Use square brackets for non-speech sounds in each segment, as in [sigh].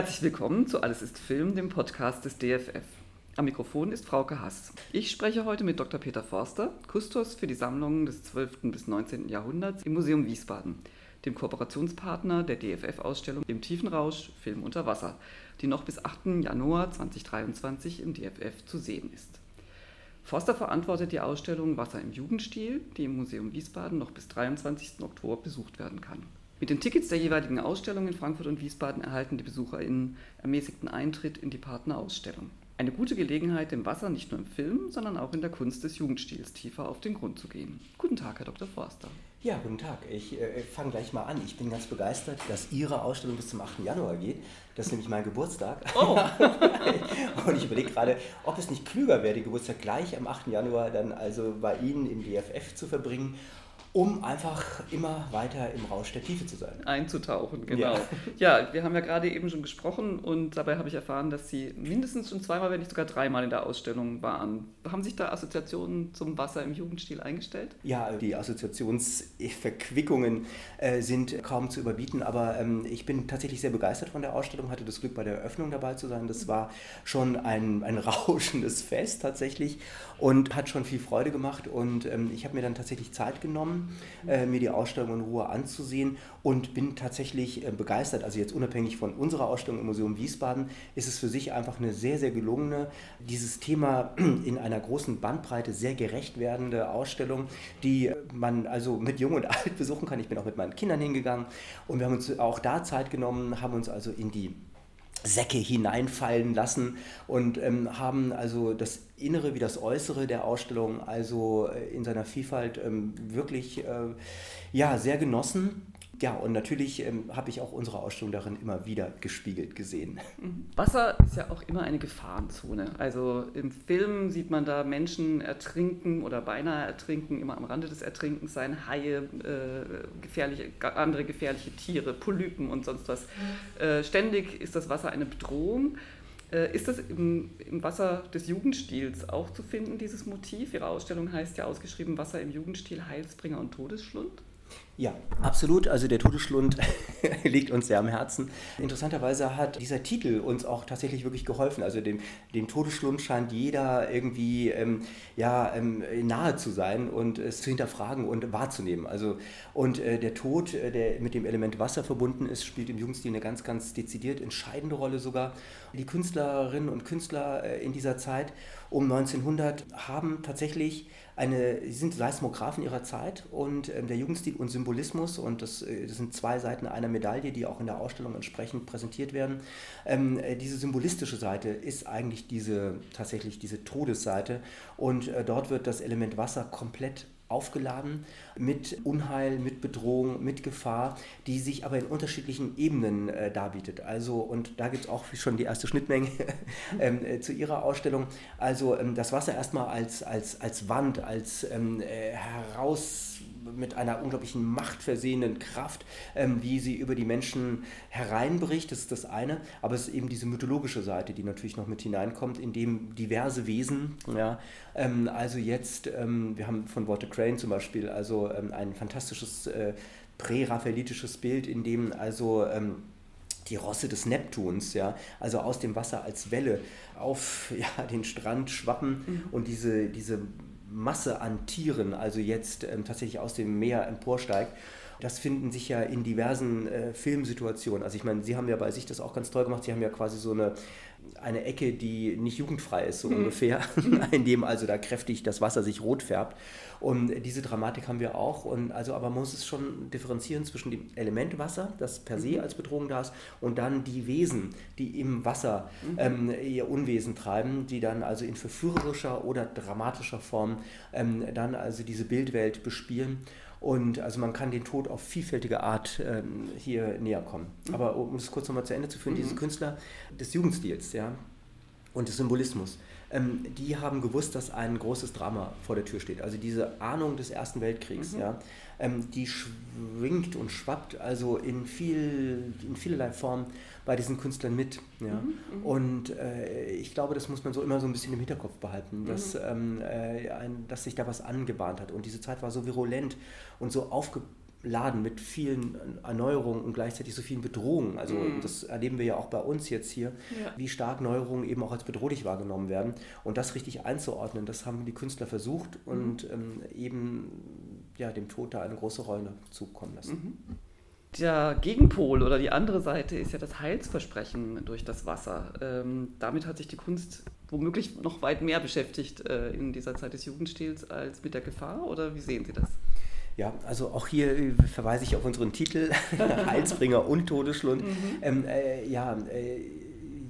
Herzlich willkommen zu Alles ist Film, dem Podcast des DFF. Am Mikrofon ist Frauke Hass. Ich spreche heute mit Dr. Peter Forster, Kustos für die Sammlungen des 12. bis 19. Jahrhunderts im Museum Wiesbaden, dem Kooperationspartner der DFF-Ausstellung im Tiefenrausch Film unter Wasser, die noch bis 8. Januar 2023 im DFF zu sehen ist. Forster verantwortet die Ausstellung Wasser im Jugendstil, die im Museum Wiesbaden noch bis 23. Oktober besucht werden kann. Mit den Tickets der jeweiligen Ausstellungen in Frankfurt und Wiesbaden erhalten die BesucherInnen ermäßigten Eintritt in die Partnerausstellung. Eine gute Gelegenheit, dem Wasser nicht nur im Film, sondern auch in der Kunst des Jugendstils tiefer auf den Grund zu gehen. Guten Tag, Herr Dr. Forster. Ja, guten Tag. Ich äh, fange gleich mal an. Ich bin ganz begeistert, dass Ihre Ausstellung bis zum 8. Januar geht. Das ist nämlich mein Geburtstag. Oh. [laughs] und ich überlege gerade, ob es nicht klüger wäre, den Geburtstag gleich am 8. Januar dann also bei Ihnen im DFF zu verbringen um einfach immer weiter im Rausch der Tiefe zu sein. Einzutauchen, genau. Ja, ja wir haben ja gerade eben schon gesprochen und dabei habe ich erfahren, dass Sie mindestens schon zweimal, wenn nicht sogar dreimal in der Ausstellung waren. Haben sich da Assoziationen zum Wasser im Jugendstil eingestellt? Ja, die Assoziationsverquickungen äh, sind kaum zu überbieten, aber ähm, ich bin tatsächlich sehr begeistert von der Ausstellung, hatte das Glück, bei der Eröffnung dabei zu sein. Das war schon ein, ein [laughs] rauschendes Fest tatsächlich und hat schon viel Freude gemacht und ähm, ich habe mir dann tatsächlich Zeit genommen, äh, mir die Ausstellung in Ruhe anzusehen und bin tatsächlich äh, begeistert. Also jetzt unabhängig von unserer Ausstellung im Museum Wiesbaden ist es für sich einfach eine sehr, sehr gelungene, dieses Thema [clears throat] in einer großen Bandbreite sehr gerecht werdende Ausstellung, die man also mit Jung und [laughs] Alt besuchen kann. Ich bin auch mit meinen Kindern hingegangen und wir haben uns auch da Zeit genommen, haben uns also in die Säcke hineinfallen lassen und ähm, haben also das Innere wie das Äußere der Ausstellung also äh, in seiner Vielfalt ähm, wirklich äh, ja, sehr genossen ja, und natürlich ähm, habe ich auch unsere Ausstellung darin immer wieder gespiegelt gesehen. Mhm. Wasser ist ja auch immer eine Gefahrenzone. Also im Film sieht man da Menschen ertrinken oder beinahe ertrinken, immer am Rande des Ertrinkens sein, Haie, äh, gefährliche, andere gefährliche Tiere, Polypen und sonst was. Äh, ständig ist das Wasser eine Bedrohung. Äh, ist das im, im, Wasser des Jugendstils auch zu finden, dieses Motiv? Ihre Ausstellung heißt ja ausgeschrieben Wasser im Jugendstil, Heilsbringer und Todesschlund. Ja, absolut. Also der Todesschlund [laughs] liegt uns sehr am Herzen. Interessanterweise hat dieser Titel uns auch tatsächlich wirklich geholfen. Also dem, dem Todesschlund scheint jeder irgendwie ähm, ja, ähm, nahe zu sein und es zu hinterfragen und wahrzunehmen. Also, und äh, der Tod, äh, der mit dem Element Wasser verbunden ist, spielt im Jugendstil eine ganz, ganz dezidiert entscheidende Rolle sogar. Die Künstlerinnen und Künstler äh, in dieser Zeit um 1900 haben tatsächlich eine, sie sind Seismographen ihrer Zeit und äh, der Jugendstil und Symbolismus, und das, äh, das, sind zwei Seiten einer Medaille, die auch in der Ausstellung entsprechend präsentiert werden. Ähm, äh, diese symbolistische Seite ist eigentlich diese, tatsächlich diese Todesseite und äh, dort wird das Element Wasser komplett aufgeladen mit Unheil, mit Bedrohung, mit Gefahr, die sich aber in unterschiedlichen Ebenen äh, darbietet. Also, und da gibt es auch schon die erste Schnittmenge [laughs] ähm, äh, zu Ihrer Ausstellung. Also ähm, das Wasser erstmal als, als, als Wand, als ähm, äh, heraus mit einer unglaublichen Macht versehenen Kraft, ähm, wie sie über die Menschen hereinbricht, das ist das eine. Aber es ist eben diese mythologische Seite, die natürlich noch mit hineinkommt, in dem diverse Wesen, ja, ähm, also jetzt, ähm, wir haben von Walter Crane zum Beispiel, also ähm, ein fantastisches äh, prä-raphaelitisches Bild, in dem also ähm, die Rosse des Neptuns, ja, also aus dem Wasser als Welle auf [laughs] ja, den Strand schwappen mhm. und diese, diese Masse an Tieren, also jetzt ähm, tatsächlich aus dem Meer emporsteigt. Das finden sich ja in diversen äh, Filmsituationen. Also ich meine, Sie haben ja bei sich das auch ganz toll gemacht. Sie haben ja quasi so eine, eine Ecke, die nicht jugendfrei ist, so mhm. ungefähr, [laughs] in dem also da kräftig das Wasser sich rot färbt. Und diese Dramatik haben wir auch. Und also, aber man muss es schon differenzieren zwischen dem Element Wasser, das per se mhm. als Bedrohung da ist, und dann die Wesen, die im Wasser mhm. ähm, ihr Unwesen treiben, die dann also in verführerischer oder dramatischer Form ähm, dann also diese Bildwelt bespielen. Und also man kann den Tod auf vielfältige Art ähm, hier näher kommen. Mhm. Aber um es kurz nochmal zu Ende zu führen, mhm. diese Künstler des Jugendstils ja, und des Symbolismus, ähm, die haben gewusst, dass ein großes Drama vor der Tür steht. Also diese Ahnung des Ersten Weltkriegs, mhm. ja, ähm, die schwingt und schwappt also in, viel, in vielerlei Form bei diesen Künstlern mit. Ja. Mhm, mhm. und äh, ich glaube, das muss man so immer so ein bisschen im Hinterkopf behalten, dass, mhm. ähm, äh, ein, dass sich da was angebahnt hat. Und diese Zeit war so virulent und so aufge laden mit vielen Erneuerungen und gleichzeitig so vielen Bedrohungen. Also mm. das erleben wir ja auch bei uns jetzt hier, ja. wie stark Neuerungen eben auch als bedrohlich wahrgenommen werden. Und das richtig einzuordnen, das haben die Künstler versucht mm. und ähm, eben ja, dem Tod da eine große Rolle zukommen lassen. Mhm. Der Gegenpol oder die andere Seite ist ja das Heilsversprechen durch das Wasser. Ähm, damit hat sich die Kunst womöglich noch weit mehr beschäftigt äh, in dieser Zeit des Jugendstils als mit der Gefahr. Oder wie sehen Sie das? Ja, also auch hier äh, verweise ich auf unseren Titel, [laughs] Heilsbringer und Todesschlund. Mhm. Ähm, äh, ja, äh,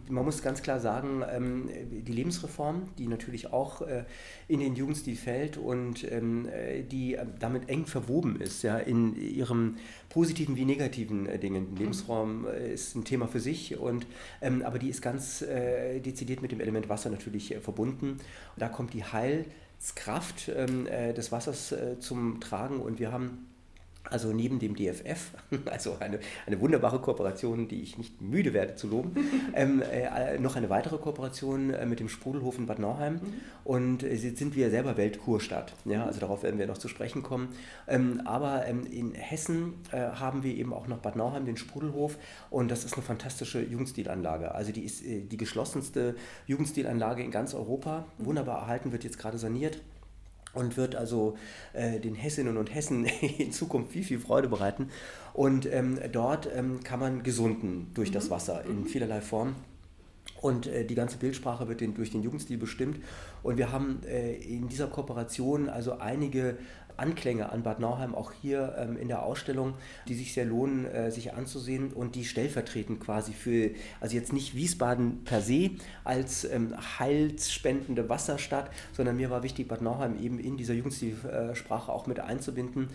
man muss ganz klar sagen, ähm, die Lebensreform, die natürlich auch äh, in den Jugendstil fällt und ähm, äh, die äh, damit eng verwoben ist, ja, in ihrem positiven wie negativen Dingen. Lebensraum ist ein Thema für sich, und, ähm, aber die ist ganz dezidiert mit dem Element Wasser natürlich verbunden. Und da kommt die Heilskraft des Wassers zum Tragen. Und wir haben also neben dem DFF, [laughs] also eine, eine wunderbare Kooperation, die ich nicht müde werde zu loben, [laughs] ähm, äh, noch eine weitere Kooperation äh, mit dem Sprudelhof in Bad Nauheim. Mhm. Und äh, jetzt sind wir selber Weltkurstadt. Ja, also darauf werden wir noch zu sprechen kommen. Ähm, aber ähm, in Hessen äh, haben wir eben auch noch Bad Nauheim, den Sprudelhof. Und das ist eine fantastische Jugendstilanlage. Also die ist äh, die geschlossenste Jugendstilanlage in ganz Europa. Mhm. Wunderbar erhalten, wird jetzt gerade saniert und wird also äh, den Hessinnen und Hessen [laughs] in Zukunft viel, viel Freude bereiten. Und ähm, dort ähm, kann man gesunden durch das mhm. Wasser in mhm. vielerlei Form. Und äh, die ganze Bildsprache wird den, durch den Jugendstil bestimmt. Und wir haben äh, in dieser Kooperation also einige Anklänge an Bad Nauheim auch hier ähm, in der Ausstellung, die sich sehr lohnen, äh, sich anzusehen und die stellvertretend quasi für, also jetzt nicht Wiesbaden per se als ähm, heilsspendende Wasserstadt, sondern mir war wichtig, Bad Nauheim eben in dieser Jugendstilsprache auch mit einzubinden, äh,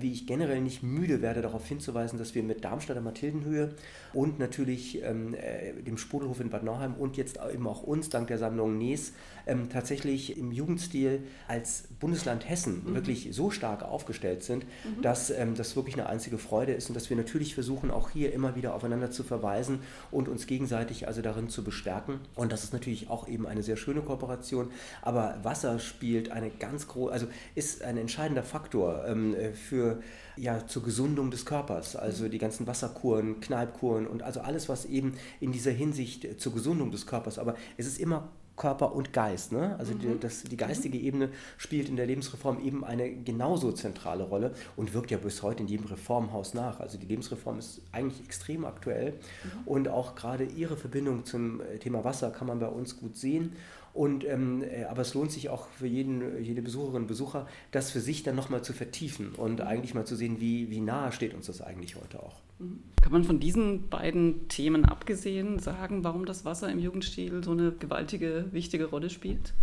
wie ich generell nicht müde werde, darauf hinzuweisen, dass wir mit Darmstadter Mathildenhöhe und natürlich ähm, äh, dem Sprudelhof in Bad Nauheim und jetzt eben auch uns, dank der Sammlung Nees, ähm, tatsächlich im Jugendstil als Bundesland Hessen mhm. wirklich so stark aufgestellt sind, mhm. dass ähm, das wirklich eine einzige Freude ist und dass wir natürlich versuchen, auch hier immer wieder aufeinander zu verweisen und uns gegenseitig also darin zu bestärken. Und das ist natürlich auch eben eine sehr schöne Kooperation. Aber Wasser spielt eine ganz große, also ist ein entscheidender Faktor ähm, für ja, zur Gesundung des Körpers. Also die ganzen Wasserkuren, Kneipkuren und also alles, was eben in dieser Hinsicht zur Gesundung des Körpers. Aber es ist immer Körper und Geist. Ne? Also mhm. die, das, die geistige Ebene spielt in der Lebensreform eben eine genauso zentrale Rolle und wirkt ja bis heute in jedem Reformhaus nach. Also die Lebensreform ist eigentlich extrem aktuell mhm. und auch gerade ihre Verbindung zum äh, Thema Wasser kann man bei uns gut sehen. Und, ähm, äh, aber es lohnt sich auch für jeden, jede Besucherin und Besucher, das für sich dann nochmal zu vertiefen und eigentlich mal zu sehen, wie, wie nahe steht uns das eigentlich heute auch. Mhm. Kann man von diesen beiden Themen abgesehen sagen, warum das Wasser im Jugendstil so eine gewaltige, wichtige Rolle spielt?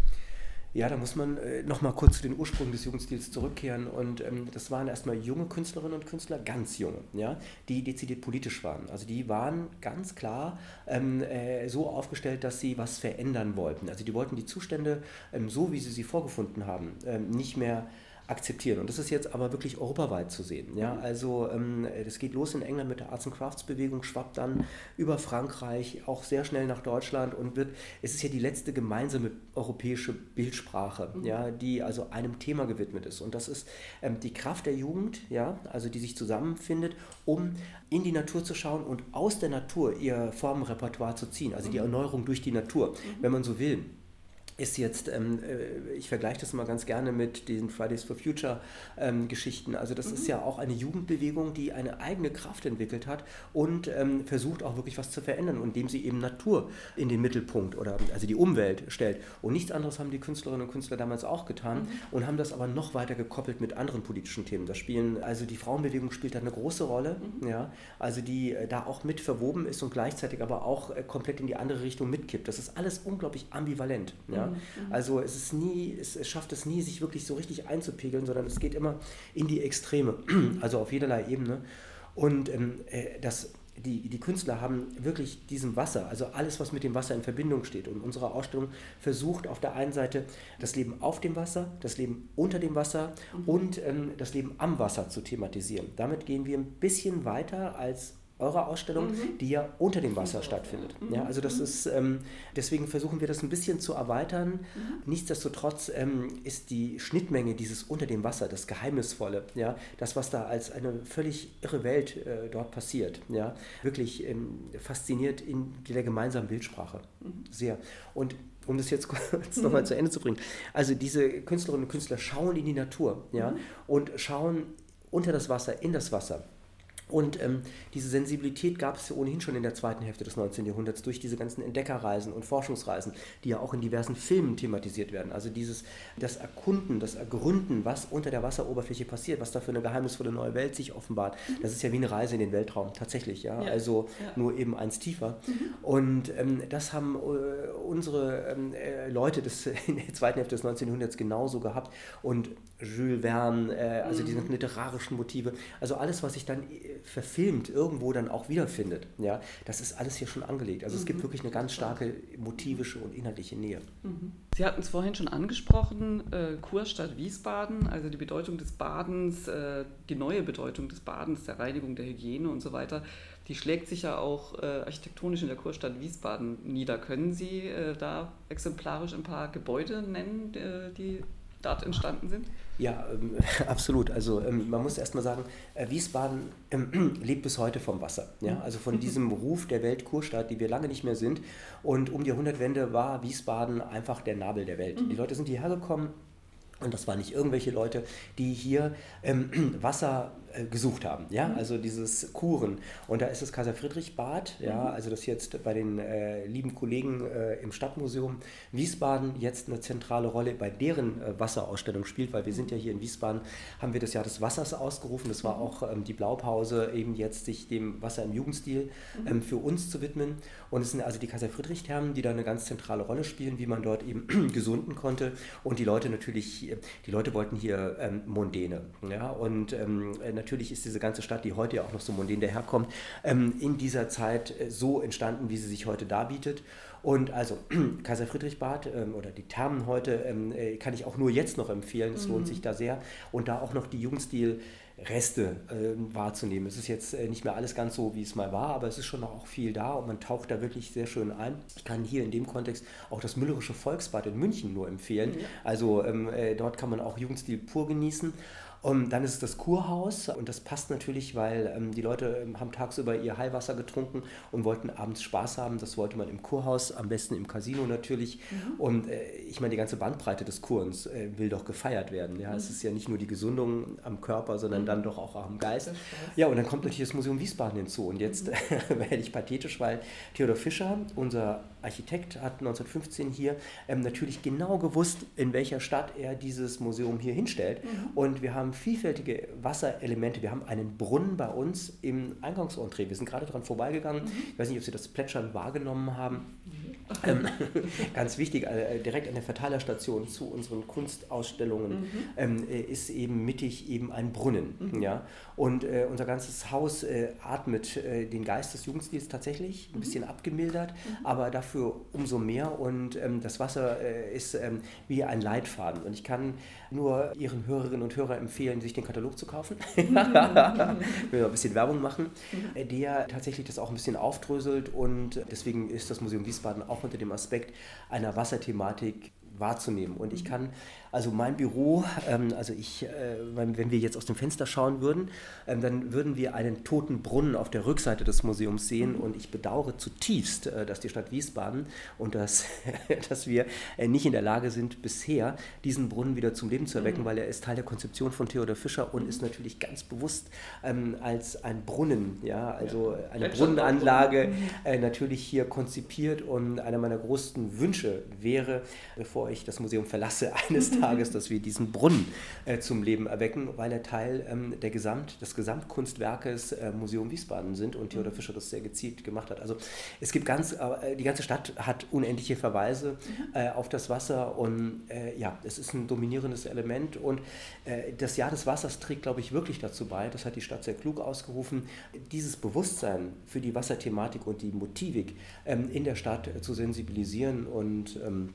Ja, da muss man äh, noch mal kurz zu den Ursprüngen des Jugendstils zurückkehren. Und ähm, das waren erstmal junge Künstlerinnen und Künstler, ganz junge, ja, die dezidiert politisch waren. Also die waren ganz klar ähm, äh, so aufgestellt, dass sie was verändern wollten. Also die wollten die Zustände, ähm, so wie sie sie vorgefunden haben, ähm, nicht mehr akzeptieren. Und das ist jetzt aber wirklich europaweit zu sehen. Ja? Also ähm, das geht los in England mit der Arts and Crafts Bewegung, schwappt dann über Frankreich, auch sehr schnell nach Deutschland und wird, es ist ja die letzte gemeinsame europäische Bildsprache, mhm. ja, die also einem Thema gewidmet ist. Und das ist ähm, die Kraft der Jugend, ja, also die sich zusammenfindet, um in die Natur zu schauen und aus der Natur ihr Formenrepertoire zu ziehen, also die mhm. Erneuerung durch die Natur, mhm. wenn man so will ist jetzt, ähm, äh, ich vergleiche das mal ganz gerne mit diesen Fridays for Future ähm, Geschichten. Also das mhm. ist ja auch eine Jugendbewegung, die eine eigene Kraft entwickelt hat und ähm, versucht auch wirklich was zu verändern, indem sie eben Natur in den Mittelpunkt oder also die Umwelt stellt. Und nichts anderes haben die Künstlerinnen und Künstler damals auch getan mhm. und haben das aber noch weiter gekoppelt mit anderen politischen Themen. Das spielen, also die Frauenbewegung spielt da eine große Rolle, mhm. ja, also die äh, da auch mit verwoben ist und gleichzeitig aber auch äh, komplett in die andere Richtung mitkippt. Das ist alles unglaublich ambivalent. Ja. Mhm. Also es ist nie, es, es, schafft es nie, sich wirklich so richtig einzupegeln, sondern es geht immer in die Extreme, [clears throat] also auf jederlei Ebene. Und ähm, äh, das, die, die Künstler haben wirklich diesem Wasser, also alles, was mit dem Wasser in Verbindung steht. Und unsere Ausstellung versucht auf der einen Seite das Leben auf dem Wasser, das Leben unter dem Wasser mhm. und ähm, das Leben am Wasser zu thematisieren. Damit gehen wir ein bisschen weiter als eurer Ausstellung, mhm. die ja unter dem Wasser stattfindet. Mhm. Ja, also das mhm. ist, ähm, deswegen versuchen wir das ein bisschen zu erweitern. Mhm. Nichtsdestotrotz ähm, ist die Schnittmenge dieses unter dem Wasser, das Geheimnisvolle, ja, das, was da als eine völlig irre Welt äh, dort passiert, ja, wirklich ähm, fasziniert in der gemeinsamen Bildsprache. Mhm. Sehr. Und um das jetzt [laughs] kurz nochmal mhm. zu Ende zu bringen. Also diese Künstlerinnen und Künstler schauen in die Natur ja, und schauen unter das Wasser, in das Wasser. Und ähm, diese Sensibilität gab es ja ohnehin schon in der zweiten Hälfte des 19. Jahrhunderts durch diese ganzen Entdeckerreisen und Forschungsreisen, die ja auch in diversen Filmen thematisiert werden. Also dieses, das Erkunden, das Ergründen, was unter der Wasseroberfläche passiert, was da für eine geheimnisvolle neue Welt sich offenbart. Mhm. Das ist ja wie eine Reise in den Weltraum, tatsächlich, ja. ja. Also ja. nur eben eins tiefer. Mhm. Und ähm, das haben äh, unsere ähm, äh, Leute des, [laughs] in der zweiten Hälfte des 19. Jahrhunderts genauso gehabt. Und Jules Verne, äh, also mhm. diese literarischen Motive, also alles, was sich dann äh, verfilmt irgendwo dann auch wiederfindet, ja, das ist alles hier schon angelegt. Also mhm. es gibt mhm. wirklich eine ganz starke motivische und inhaltliche Nähe. Mhm. Sie hatten es vorhin schon angesprochen, äh, Kurstadt Wiesbaden, also die Bedeutung des Badens, äh, die neue Bedeutung des Badens, der Reinigung, der Hygiene und so weiter, die schlägt sich ja auch äh, architektonisch in der Kurstadt Wiesbaden nieder. Können Sie äh, da exemplarisch ein paar Gebäude nennen, äh, die dort entstanden sind? Ja, ähm, [laughs] absolut. Also ähm, man muss erstmal sagen, äh, Wiesbaden ähm, [clears throat] lebt bis heute vom Wasser. Ja? Also von diesem Ruf der Weltkurstadt, die wir lange nicht mehr sind. Und um die Jahrhundertwende war Wiesbaden einfach der Nabel der Welt. Die mhm. Leute sind hierher gekommen und das waren nicht irgendwelche Leute, die hier ähm, [clears throat] Wasser gesucht haben. Ja? Mhm. Also dieses Kuren. Und da ist das Kaiser Friedrich Bad, ja? Mhm. also das jetzt bei den äh, lieben Kollegen äh, im Stadtmuseum Wiesbaden jetzt eine zentrale Rolle bei deren äh, Wasserausstellung spielt, weil wir sind ja hier in Wiesbaden, haben wir das Jahr des Wassers ausgerufen. Das war mhm. auch ähm, die Blaupause, eben jetzt sich dem Wasser im Jugendstil mhm. ähm, für uns zu widmen. Und es sind also die Kaiser Friedrich Thermen, die da eine ganz zentrale Rolle spielen, wie man dort eben [clears throat] gesunden konnte. Und die Leute natürlich, die Leute wollten hier ähm, Mondäne. Ja? Und ähm, natürlich ist diese ganze Stadt, die heute ja auch noch so mondän daherkommt, ähm, in dieser Zeit äh, so entstanden, wie sie sich heute darbietet. Und also [clears throat] Kaiser Friedrich Bad ähm, oder die Thermen heute ähm, äh, kann ich auch nur jetzt noch empfehlen. Es mhm. lohnt sich da sehr. Und da auch noch die Jugendstil. Reste äh, wahrzunehmen. Es ist jetzt äh, nicht mehr alles ganz so, wie es mal war, aber es ist schon noch auch viel da und man taucht da wirklich sehr schön ein. Ich kann hier in dem Kontext auch das Müllerische Volksbad in München nur empfehlen. Ja. Also ähm, äh, dort kann man auch Jugendstil pur genießen. Und dann ist es das Kurhaus und das passt natürlich, weil ähm, die Leute ähm, haben tagsüber ihr Heilwasser getrunken und wollten abends Spaß haben. Das wollte man im Kurhaus, am besten im Casino natürlich. Mhm. Und äh, ich meine, die ganze Bandbreite des Kurens äh, will doch gefeiert werden. Ja? Mhm. Es ist ja nicht nur die Gesundung am Körper, sondern mhm. dann doch auch am Geist. Ja, und dann kommt natürlich das Museum Wiesbaden hinzu. Und jetzt mhm. [laughs] werde ich pathetisch, weil Theodor Fischer, unser Architekt, hat 1915 hier ähm, natürlich genau gewusst, in welcher Stadt er dieses Museum hier hinstellt. Mhm. Und wir haben vielfältige Wasserelemente. Wir haben einen Brunnen bei uns im Eingangsentree. Wir sind gerade dran vorbeigegangen. Mhm. Ich weiß nicht, ob Sie das Plätschern wahrgenommen haben. Mhm. [laughs] Ganz wichtig, äh, direkt an der Verteilerstation zu unseren Kunstausstellungen mhm. ähm, äh, ist eben mittig eben ein Brunnen. Mhm. Ja? Und äh, unser ganzes Haus äh, atmet äh, den Geist des Jugendstils tatsächlich, ein mhm. bisschen abgemildert, mhm. aber dafür umso mehr. Und ähm, das Wasser äh, ist ähm, wie ein Leitfaden. Und ich kann nur Ihren Hörerinnen und Hörern empfehlen, sich den Katalog zu kaufen. [laughs] [laughs] Will ein bisschen Werbung machen, der tatsächlich das auch ein bisschen aufdröselt. Und deswegen ist das Museum Wiesbaden auch unter dem Aspekt einer Wasserthematik wahrzunehmen. Und ich mhm. kann also mein Büro, ähm, also ich, äh, wenn wir jetzt aus dem Fenster schauen würden, ähm, dann würden wir einen toten Brunnen auf der Rückseite des Museums sehen mhm. und ich bedauere zutiefst, äh, dass die Stadt Wiesbaden und dass, [laughs] dass wir äh, nicht in der Lage sind, bisher diesen Brunnen wieder zum Leben zu erwecken, mhm. weil er ist Teil der Konzeption von Theodor Fischer und ist natürlich ganz bewusst ähm, als ein Brunnen, ja, also ja. eine Brunnenanlage mhm. äh, natürlich hier konzipiert und einer meiner größten Wünsche wäre, bevor ich das Museum verlasse, [laughs] eines Tages Tages, dass wir diesen Brunnen äh, zum Leben erwecken, weil er Teil ähm, der Gesamt, des Gesamtkunstwerkes äh, Museum Wiesbaden sind und Theodor Fischer das sehr gezielt gemacht hat. Also es gibt ganz, äh, die ganze Stadt hat unendliche Verweise äh, auf das Wasser und äh, ja, es ist ein dominierendes Element und äh, das Jahr des Wassers trägt, glaube ich, wirklich dazu bei, das hat die Stadt sehr klug ausgerufen, dieses Bewusstsein für die Wasserthematik und die Motivik ähm, in der Stadt zu sensibilisieren und ähm,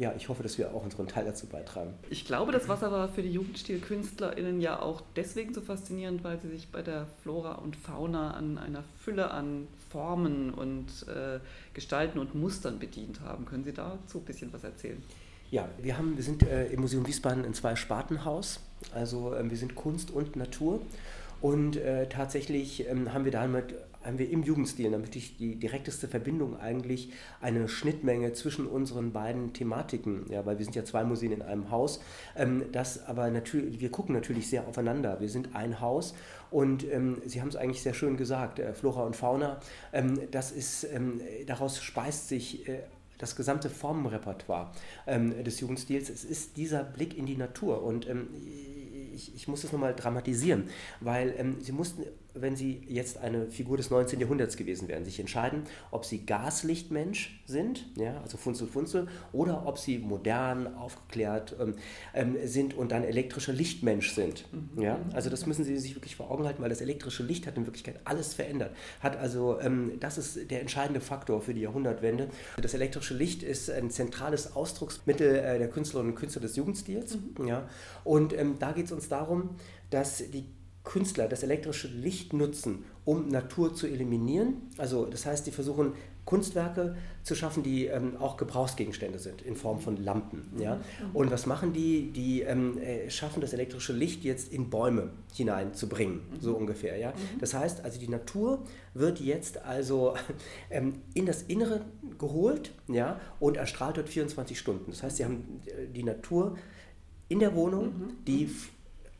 ja, ich hoffe, dass wir auch unseren Teil dazu beitragen. Ich glaube, das Wasser war für die JugendstilkünstlerInnen ja auch deswegen so faszinierend, weil sie sich bei der Flora und Fauna an einer Fülle an Formen und äh, Gestalten und Mustern bedient haben. Können Sie dazu ein bisschen was erzählen? Ja, wir, haben, wir sind äh, im Museum Wiesbaden in zwei Spartenhaus. Also äh, wir sind Kunst und Natur. Und äh, tatsächlich ähm, haben wir damit haben wir im Jugendstil natürlich die direkteste Verbindung eigentlich eine Schnittmenge zwischen unseren beiden Thematiken, ja, weil wir sind ja zwei Museen in einem Haus. Ähm, das aber natürlich, wir gucken natürlich sehr aufeinander. Wir sind ein Haus und ähm, Sie haben es eigentlich sehr schön gesagt, äh, Flora und Fauna. Ähm, das ist, ähm, daraus speist sich äh, das gesamte Formenrepertoire ähm, des Jugendstils. Es ist dieser Blick in die Natur und ähm, ich, ich muss das nochmal dramatisieren, weil ähm, sie mussten, wenn sie jetzt eine Figur des 19. Jahrhunderts gewesen wären, sich entscheiden, ob sie Gaslichtmensch sind, ja, also Funzel Funzel, oder ob sie modern, aufgeklärt ähm, ähm, sind und dann elektrischer Lichtmensch sind. Mhm. Ja? Also das müssen sie sich wirklich vor Augen halten, weil das elektrische Licht hat in Wirklichkeit alles verändert. Hat also, ähm, das ist der entscheidende Faktor für die Jahrhundertwende. Das elektrische Licht ist ein zentrales Ausdrucksmittel äh, der Künstlerinnen und Künstler des Jugendstils. Mhm. Ja? Und ähm, da geht es uns darum, dass die Künstler das elektrische Licht nutzen, um Natur zu eliminieren. Also das heißt, die versuchen Kunstwerke zu schaffen, die ähm, auch Gebrauchsgegenstände sind in Form von Lampen. Ja? Mhm. Und was machen die? Die ähm, äh, schaffen das elektrische Licht jetzt in Bäume hineinzubringen, mhm. so ungefähr. Ja? Mhm. Das heißt, also die Natur wird jetzt also [laughs] ähm, in das Innere geholt ja? und erstrahlt dort 24 Stunden. Das heißt, sie haben äh, die Natur in der Wohnung, die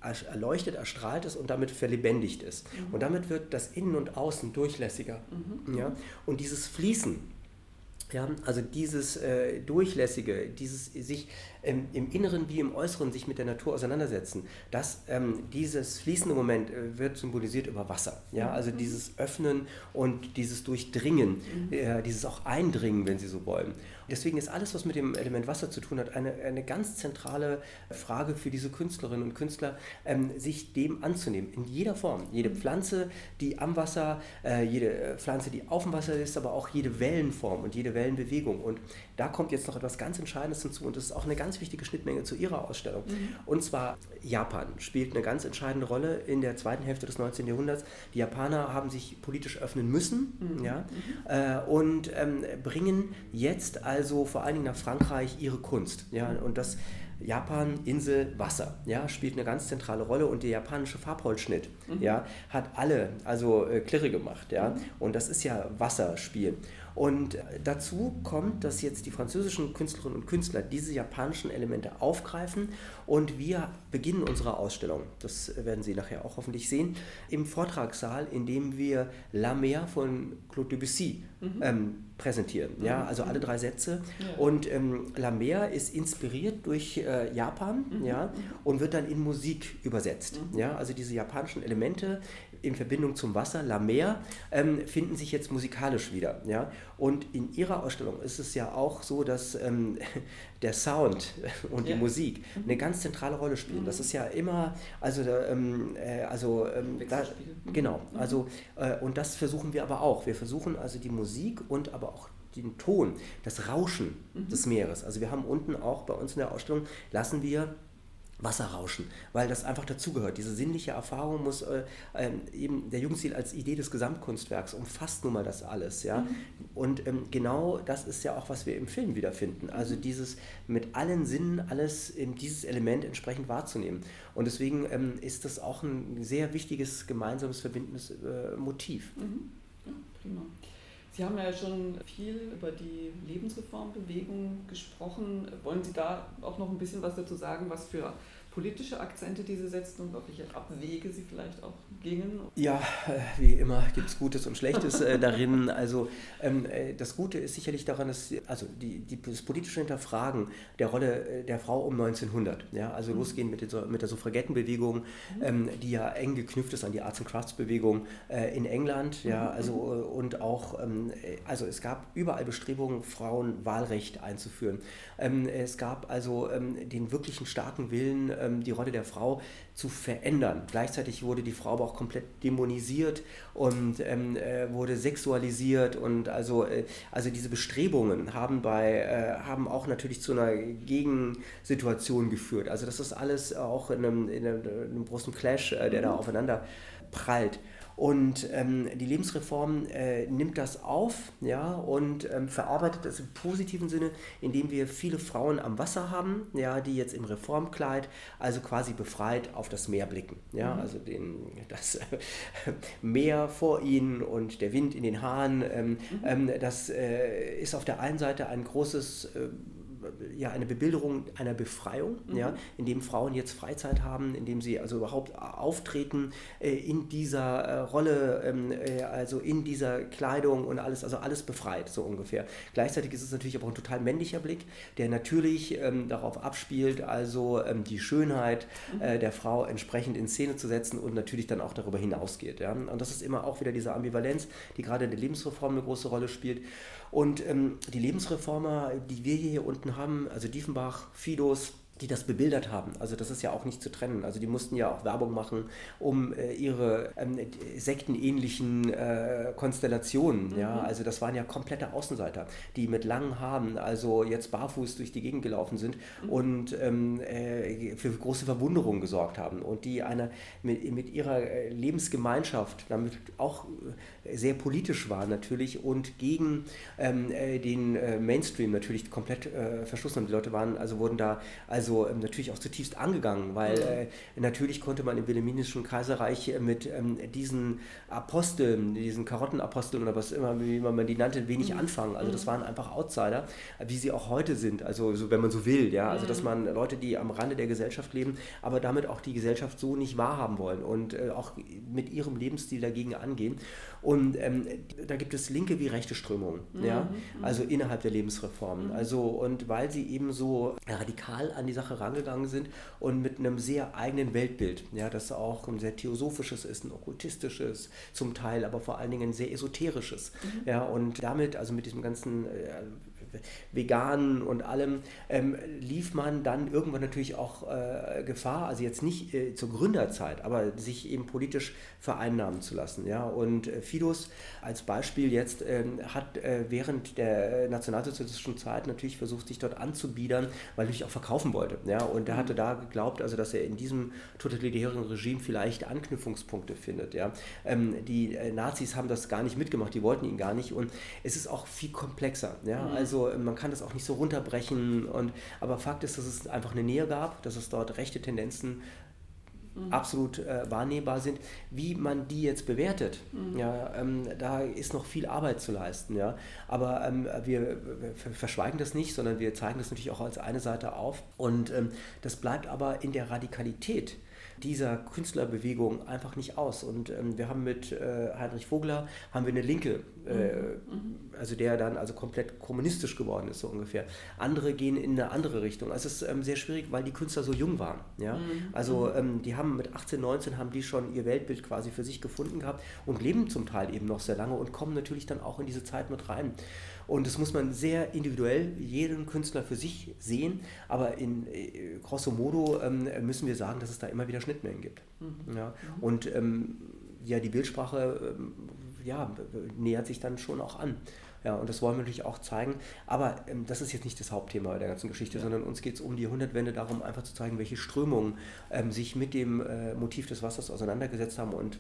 erleuchtet, erstrahlt ist und damit verlebendigt ist. Mhm. Und damit wird das Innen und Außen durchlässiger. Mhm. Ja? Und dieses Fließen, ja, also dieses äh, Durchlässige, dieses sich ähm, im Inneren wie im Äußeren sich mit der Natur auseinandersetzen, das, ähm, dieses fließende Moment äh, wird symbolisiert über Wasser. Ja? Mhm. Also dieses Öffnen und dieses Durchdringen, mhm. äh, dieses auch Eindringen, wenn Sie so wollen. Deswegen ist alles, was mit dem Element Wasser zu tun hat, eine, eine ganz zentrale Frage für diese Künstlerinnen und Künstler, ähm, sich dem anzunehmen. In jeder Form. Jede Pflanze, die am Wasser, äh, jede äh, Pflanze, die auf dem Wasser ist, aber auch jede Wellenform und jede Wellenbewegung. Und da kommt jetzt noch etwas ganz Entscheidendes hinzu und das ist auch eine ganz wichtige Schnittmenge zu Ihrer Ausstellung. Mhm. Und zwar Japan spielt eine ganz entscheidende Rolle in der zweiten Hälfte des 19. Jahrhunderts. Die Japaner haben sich politisch öffnen müssen mhm. ja, mhm. Äh, und ähm, bringen jetzt als also vor allen Dingen nach Frankreich ihre Kunst. Ja, und das Japan, Insel, Wasser, ja, spielt eine ganz zentrale Rolle und der japanische Farbholzschnitt, mhm. ja, hat alle, also äh, Klirre gemacht, ja, mhm. und das ist ja Wasserspiel. Und dazu kommt, dass jetzt die französischen Künstlerinnen und Künstler diese japanischen Elemente aufgreifen und wir beginnen unsere Ausstellung, das werden Sie nachher auch hoffentlich sehen, im Vortragssaal, in dem wir La Mer von Claude Debussy mhm. ähm, präsentieren. Ja, mhm. also alle drei Sätze. Ja. Und ähm, La Mer ist inspiriert durch äh, Japan mhm. ja, und wird dann in Musik übersetzt. Mhm. Ja, also diese japanischen Elemente in Verbindung zum Wasser, La Mer, ähm, finden sich jetzt musikalisch wieder. Ja? Und in Ihrer Ausstellung ist es ja auch so, dass ähm, [laughs] der Sound [laughs] und ja. die Musik mhm. eine ganz zentrale Rolle spielen. Mhm. Das ist ja immer, also, ähm, äh, also ähm, da, mhm. genau, mhm. also äh, und das versuchen wir aber auch. Wir versuchen also die Musik und aber auch den Ton, das Rauschen mhm. des Meeres. Also wir haben unten auch bei uns in der Ausstellung, lassen wir Wasserrauschen, weil das einfach dazugehört. Diese sinnliche Erfahrung muss äh, äh, eben der Jugendstil als Idee des Gesamtkunstwerks umfasst nun mal das alles, ja. Mhm. Und ähm, genau das ist ja auch, was wir im Film wiederfinden. Also mhm. dieses mit allen Sinnen alles in dieses Element entsprechend wahrzunehmen. Und deswegen ähm, ist das auch ein sehr wichtiges gemeinsames verbindendes äh, Motiv. Mhm. Ja, prima. Sie haben ja schon viel über die Lebensreformbewegung gesprochen. Wollen Sie da auch noch ein bisschen was dazu sagen, was für politische Akzente diese setzten und auf welche Abwege sie vielleicht auch gingen? Ja, äh, wie immer gibt es Gutes und Schlechtes äh, darin. Also ähm, äh, das Gute ist sicherlich daran, dass also die, die, das politische Hinterfragen der Rolle äh, der Frau um 1900, ja, also mhm. losgehen mit, der, mit der Suffragettenbewegung, mhm. ähm, die ja eng geknüpft ist an die Arts and Crafts Bewegung äh, in England, ja, mhm. also und auch ähm, also es gab überall Bestrebungen, Frauen Wahlrecht einzuführen. Ähm, es gab also ähm, den wirklichen starken Willen ähm, die Rolle der Frau zu verändern. Gleichzeitig wurde die Frau aber auch komplett dämonisiert und ähm, äh, wurde sexualisiert und also, äh, also diese Bestrebungen haben, bei, äh, haben auch natürlich zu einer Gegensituation geführt. Also das ist alles auch in einem, in einem, in einem großen Clash, äh, der mhm. da aufeinander prallt. Und ähm, die Lebensreform äh, nimmt das auf ja, und ähm, verarbeitet das im positiven Sinne, indem wir viele Frauen am Wasser haben, ja, die jetzt im Reformkleid, also quasi befreit auf das Meer blicken. Ja, mhm. Also den, das äh, [laughs] Meer vor ihnen und der Wind in den Haaren. Ähm, mhm. Ähm, das äh, ist auf der einen Seite ein großes äh, ja, eine Bebilderung einer Befreiung, mhm. ja, indem Frauen jetzt Freizeit haben, indem sie also überhaupt auftreten äh, in dieser äh, Rolle, ähm, äh, also in dieser Kleidung und alles, also alles befreit, so ungefähr. Gleichzeitig ist es natürlich aber auch ein total männlicher Blick, der natürlich ähm, darauf abspielt, also ähm, die Schönheit mhm. Äh, der Frau entsprechend in Szene zu setzen und natürlich dann auch darüber hinausgeht. Ja. Und das ist immer auch wieder diese Ambivalenz, die gerade in der Lebensreform eine große Rolle spielt. Und ähm, die Lebensreformer, die wir hier unten haben, also Diefenbach, Fidos, die das bebildert haben. Also das ist ja auch nicht zu trennen. Also die mussten ja auch Werbung machen, um äh, ihre ähm, sektenähnlichen äh, Konstellationen. Mhm. Ja? Also das waren ja komplette Außenseiter, die mit langen Haaren, also jetzt barfuß durch die Gegend gelaufen sind mhm. und ähm, äh, für große Verwunderung gesorgt haben und die eine mit, mit ihrer äh, Lebensgemeinschaft damit auch äh, sehr politisch waren natürlich und gegen ähm, äh, den Mainstream natürlich komplett verschlossen haben. Die Leute waren, also wurden da also also natürlich auch zutiefst angegangen, weil mhm. äh, natürlich konnte man im Wilhelminischen Kaiserreich äh, mit ähm, diesen Aposteln, diesen Karottenaposteln oder was immer, wie man die nannte, wenig mhm. anfangen. Also das mhm. waren einfach Outsider, wie sie auch heute sind, also so, wenn man so will, ja, also dass mhm. man Leute, die am Rande der Gesellschaft leben, aber damit auch die Gesellschaft so nicht wahrhaben wollen und äh, auch mit ihrem Lebensstil dagegen angehen. Und ähm, da gibt es linke wie rechte Strömungen, mhm. ja, also innerhalb der Lebensreformen. Mhm. Also und weil sie eben so radikal an die Sache rangegangen sind und mit einem sehr eigenen Weltbild, ja, das auch ein sehr theosophisches ist, ein okkultistisches zum Teil, aber vor allen Dingen ein sehr esoterisches, mhm. ja, und damit, also mit diesem ganzen äh, Veganen und allem, ähm, lief man dann irgendwann natürlich auch äh, Gefahr, also jetzt nicht äh, zur Gründerzeit, aber sich eben politisch vereinnahmen zu lassen. Ja? Und äh, Fidus als Beispiel jetzt ähm, hat äh, während der nationalsozialistischen Zeit natürlich versucht, sich dort anzubiedern, weil er natürlich auch verkaufen wollte. Ja? Und er hatte mhm. da geglaubt, also dass er in diesem totalitären Regime vielleicht Anknüpfungspunkte findet. Ja? Ähm, die äh, Nazis haben das gar nicht mitgemacht, die wollten ihn gar nicht und es ist auch viel komplexer. Ja? Mhm. Also man kann das auch nicht so runterbrechen. Und, aber Fakt ist, dass es einfach eine Nähe gab, dass es dort rechte Tendenzen mhm. absolut äh, wahrnehmbar sind. Wie man die jetzt bewertet, mhm. ja, ähm, da ist noch viel Arbeit zu leisten. Ja. Aber ähm, wir, wir verschweigen das nicht, sondern wir zeigen das natürlich auch als eine Seite auf. Und ähm, das bleibt aber in der Radikalität dieser Künstlerbewegung einfach nicht aus. Und ähm, wir haben mit äh, Heinrich Vogler haben wir eine Linke, äh, mhm. also der dann also komplett kommunistisch geworden ist so ungefähr. Andere gehen in eine andere Richtung. Also es ist ähm, sehr schwierig, weil die Künstler so jung waren. Ja? Mhm. Also ähm, die haben mit 18, 19 haben die schon ihr Weltbild quasi für sich gefunden gehabt und leben zum Teil eben noch sehr lange und kommen natürlich dann auch in diese Zeit mit rein. Und das muss man sehr individuell jeden Künstler für sich sehen, aber in äh, grosso modo ähm, müssen wir sagen, dass es da immer wieder Schnittmengen gibt. Mhm. Ja? Und ähm, ja, die Bildsprache ähm, ja, nähert sich dann schon auch an. Ja, und das wollen wir natürlich auch zeigen. Aber ähm, das ist jetzt nicht das Hauptthema der ganzen Geschichte, ja. sondern uns geht es um die Jahrhundertwende darum, einfach zu zeigen, welche Strömungen ähm, sich mit dem äh, Motiv des Wassers auseinandergesetzt haben und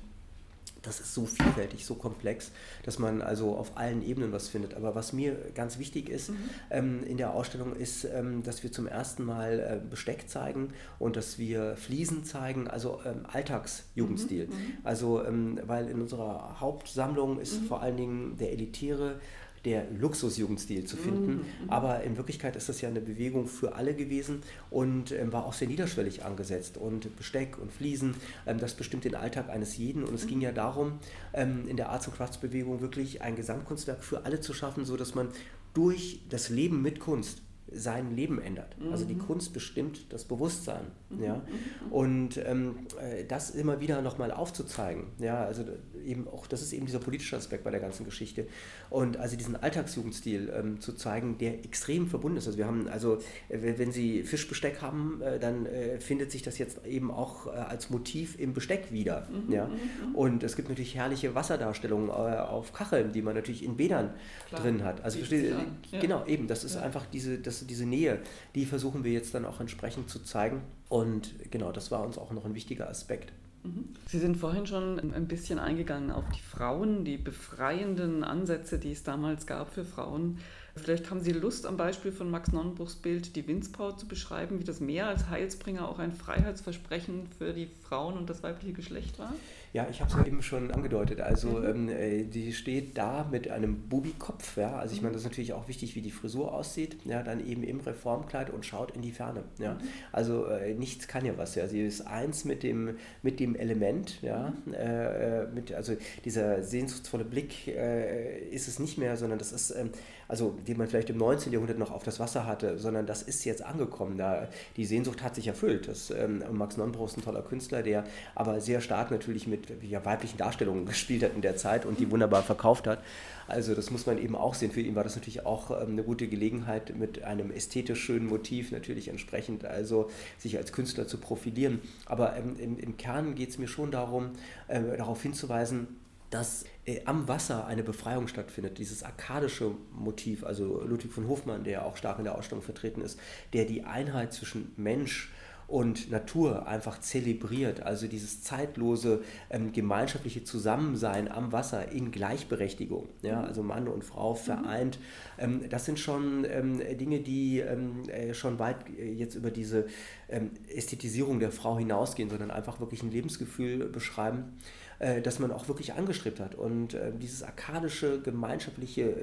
das ist so vielfältig, so komplex, dass man also auf allen Ebenen was findet. Aber was mir ganz wichtig ist mhm. ähm, in der Ausstellung, ist, ähm, dass wir zum ersten Mal äh, Besteck zeigen und dass wir Fliesen zeigen, also ähm, Alltagsjugendstil. Mhm. mhm. Also, ähm, weil in unserer Hauptsammlung ist mhm. vor allen Dingen der elitäre der Luxusjugendstil zu finden. Mhm. Aber in Wirklichkeit ist das ja eine Bewegung für alle gewesen und ähm, war auch sehr niederschwellig angesetzt. Und Besteck und Fliesen, ähm, das bestimmt den Alltag eines jeden. Und es mhm. ging ja darum, ähm, in der Arts- und Crafts-Bewegung wirklich ein Gesamtkunstwerk für alle zu schaffen, sodass man durch das Leben mit Kunst sein Leben ändert. Mhm. Also die mhm. Kunst bestimmt das Bewusstsein. Mhm. Ja? Mhm. Und ähm, äh, das immer wieder nochmal aufzuzeigen. Ja, also eben auch, das ist eben dieser politische Aspekt bei der ganzen Geschichte. Und also diesen Alltagsjugendstil ähm, zu zeigen, der extrem verbunden ist. Also wir haben, also äh, wenn Sie Fischbesteck haben, äh, dann äh, findet sich das jetzt eben auch äh, als Motiv im Besteck wieder. Mhm. Ja? Und es gibt natürlich herrliche Wasserdarstellungen äh, auf Kacheln, die man natürlich in Bädern Klar. drin hat. Also verstehe, ja. genau, eben, das ist ja. einfach diese, das, diese Nähe, die versuchen wir jetzt dann auch entsprechend zu zeigen. Und genau, das war uns auch noch ein wichtiger Aspekt. Mhm. Sie sind vorhin schon ein bisschen eingegangen auf die Frauen, die befreienden Ansätze, die es damals gab für Frauen. Vielleicht haben Sie Lust, am Beispiel von Max Nonnenbruchs Bild die Windsbraut zu beschreiben, wie das mehr als Heilsbringer auch ein Freiheitsversprechen für die Frauen und das weibliche Geschlecht war? Ja, ich habe es ja eben schon angedeutet. Also mhm. ähm, äh, die steht da mit einem Bubikopf. Ja? Also ich meine, das ist natürlich auch wichtig, wie die Frisur aussieht. Ja? Dann eben im Reformkleid und schaut in die Ferne. Ja? Mhm. Also äh, nichts kann ja was. Ja? Sie ist eins mit dem, mit dem Element. Ja? Mhm. Äh, äh mit, also dieser sehnsuchtsvolle Blick äh, ist es nicht mehr, sondern das ist, ähm, also den man vielleicht im 19. Jahrhundert noch auf das Wasser hatte, sondern das ist jetzt angekommen. Da, die Sehnsucht hat sich erfüllt. Das, ähm, Max Nonnenbruch ist ein toller Künstler, der aber sehr stark natürlich mit ja, weiblichen Darstellungen [laughs] gespielt hat in der Zeit und die wunderbar verkauft hat. Also das muss man eben auch sehen. Für ihn war das natürlich auch ähm, eine gute Gelegenheit, mit einem ästhetisch schönen Motiv natürlich entsprechend also sich als Künstler zu profilieren. Aber ähm, im, im, Kern geht es mir schon darum, äh, darauf hinzuweisen, dass am Wasser eine Befreiung stattfindet. Dieses arkadische Motiv, also Ludwig von Hofmann, der auch stark in der Ausstellung vertreten ist, der die Einheit zwischen Mensch und Natur einfach zelebriert. Also dieses zeitlose ähm, gemeinschaftliche Zusammensein am Wasser in Gleichberechtigung. Ja? Mhm. Also Mann und Frau mhm. vereint. Ähm, das sind schon ähm, Dinge, die ähm, äh, schon weit äh, jetzt über diese ähm, Ästhetisierung der Frau hinausgehen, sondern einfach wirklich ein Lebensgefühl beschreiben äh, das man auch wirklich angestrebt hat. Und äh, dieses arkadische, gemeinschaftliche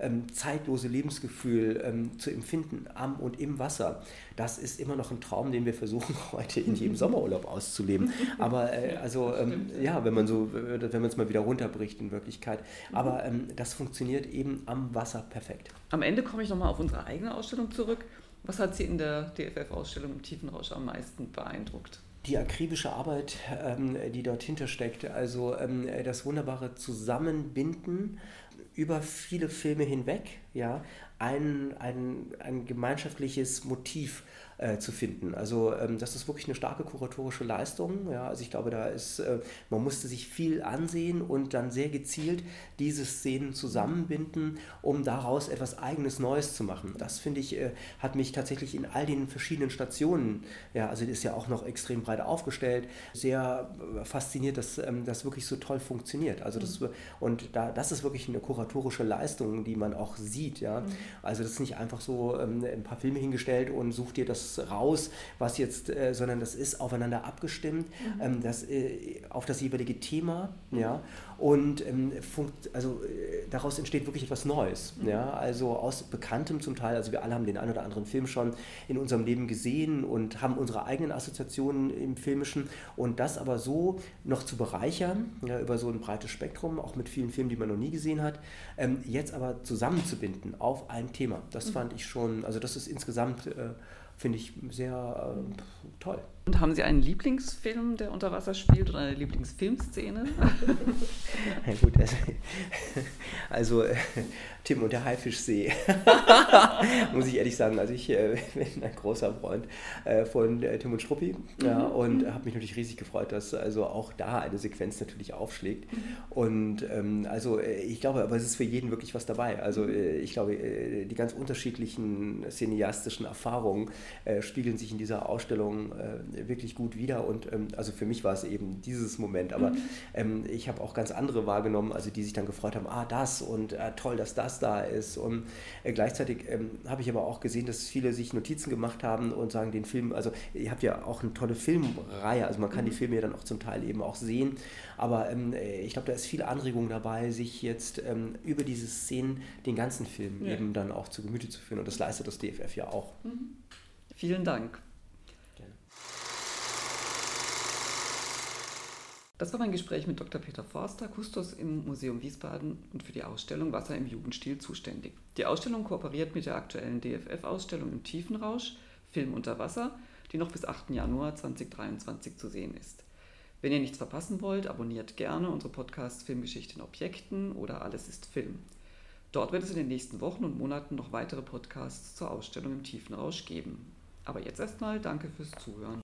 ähm, zeitlose Lebensgefühl ähm, zu empfinden am und im Wasser. Das ist immer noch ein Traum, den wir versuchen [laughs] heute in jedem Sommerurlaub auszuleben. Aber äh, also ähm, ja, wenn man so, wenn man es mal wieder runterbricht in Wirklichkeit. Aber ähm, das funktioniert eben am Wasser perfekt. Am Ende komme ich nochmal auf unsere eigene Ausstellung zurück. Was hat Sie in der DFF-Ausstellung im Tiefenrausch am meisten beeindruckt? Die akribische Arbeit, ähm, die dort hintersteckt, also ähm, das wunderbare Zusammenbinden über viele Filme hinweg, ja, ein, ein, ein gemeinschaftliches Motiv äh, zu finden. Also ähm, das ist wirklich eine starke kuratorische Leistung. Ja? Also ich glaube, da ist, äh, man musste sich viel ansehen und dann sehr gezielt diese Szenen zusammenbinden, um daraus etwas eigenes Neues zu machen. Das finde ich, äh, hat mich tatsächlich in all den verschiedenen Stationen, ja, also die ist ja auch noch extrem breit aufgestellt, sehr äh, fasziniert, dass ähm, das wirklich so toll funktioniert. Also das, mhm. und da, das ist wirklich eine kuratorische Leistung, die man auch sieht. Ja? Mhm. Also das ist nicht einfach so ähm, ein paar Filme hingestellt und sucht dir das raus, was jetzt, äh, sondern das ist aufeinander abgestimmt, mhm. ähm, das, äh, auf das jeweilige Thema, ja, und ähm, also äh, daraus entsteht wirklich etwas Neues, mhm. ja, also aus Bekanntem zum Teil, also wir alle haben den einen oder anderen Film schon in unserem Leben gesehen und haben unsere eigenen Assoziationen im Filmischen und das aber so noch zu bereichern, ja, über so ein breites Spektrum, auch mit vielen Filmen, die man noch nie gesehen hat, ähm, jetzt aber zusammenzubinden auf ein Thema, das mhm. fand ich schon, also das ist insgesamt äh, finde ich sehr äh, toll. Und haben Sie einen Lieblingsfilm, der unter Wasser spielt oder eine Lieblingsfilmszene? [laughs] ja, gut, also, [laughs] also äh, Tim und der Haifischsee. [laughs] Muss ich ehrlich sagen. Also ich äh, bin ein großer Freund äh, von äh, Tim und Struppi ja, mhm. und mhm. habe mich natürlich riesig gefreut, dass also auch da eine Sequenz natürlich aufschlägt. Mhm. Und ähm, also ich glaube, aber es ist für jeden wirklich was dabei. Also äh, ich glaube, die ganz unterschiedlichen cineastischen Erfahrungen spiegeln sich in dieser Ausstellung wirklich gut wieder. Und ähm, also für mich war es eben dieses Moment. Aber mhm. ähm, ich habe auch ganz andere wahrgenommen, also die sich dann gefreut haben, ah, das und äh, toll, dass das da ist. Und äh, gleichzeitig ähm, habe ich aber auch gesehen, dass viele sich Notizen gemacht haben und sagen, den Film, also ihr habt ja auch eine tolle Filmreihe, also man kann mhm. die Filme ja dann auch zum Teil eben auch sehen. Aber ähm, äh, ich glaube, da ist viel Anregung dabei, sich jetzt ähm, über diese Szenen den ganzen Film ja. eben dann auch zu Gemüte zu führen. Und das leistet das DFF ja auch. Mhm. Vielen Dank. Das war mein Gespräch mit Dr. Peter Forster, Kustos im Museum Wiesbaden und für die Ausstellung Wasser im Jugendstil zuständig. Die Ausstellung kooperiert mit der aktuellen DFF-Ausstellung im Tiefenrausch, Film unter Wasser, die noch bis 8. Januar 2023 zu sehen ist. Wenn ihr nichts verpassen wollt, abonniert gerne unsere Podcasts Filmgeschichte in Objekten oder Alles ist Film. Dort wird es in den nächsten Wochen und Monaten noch weitere Podcasts zur Ausstellung im Tiefenrausch geben. Aber jetzt erstmal danke fürs Zuhören.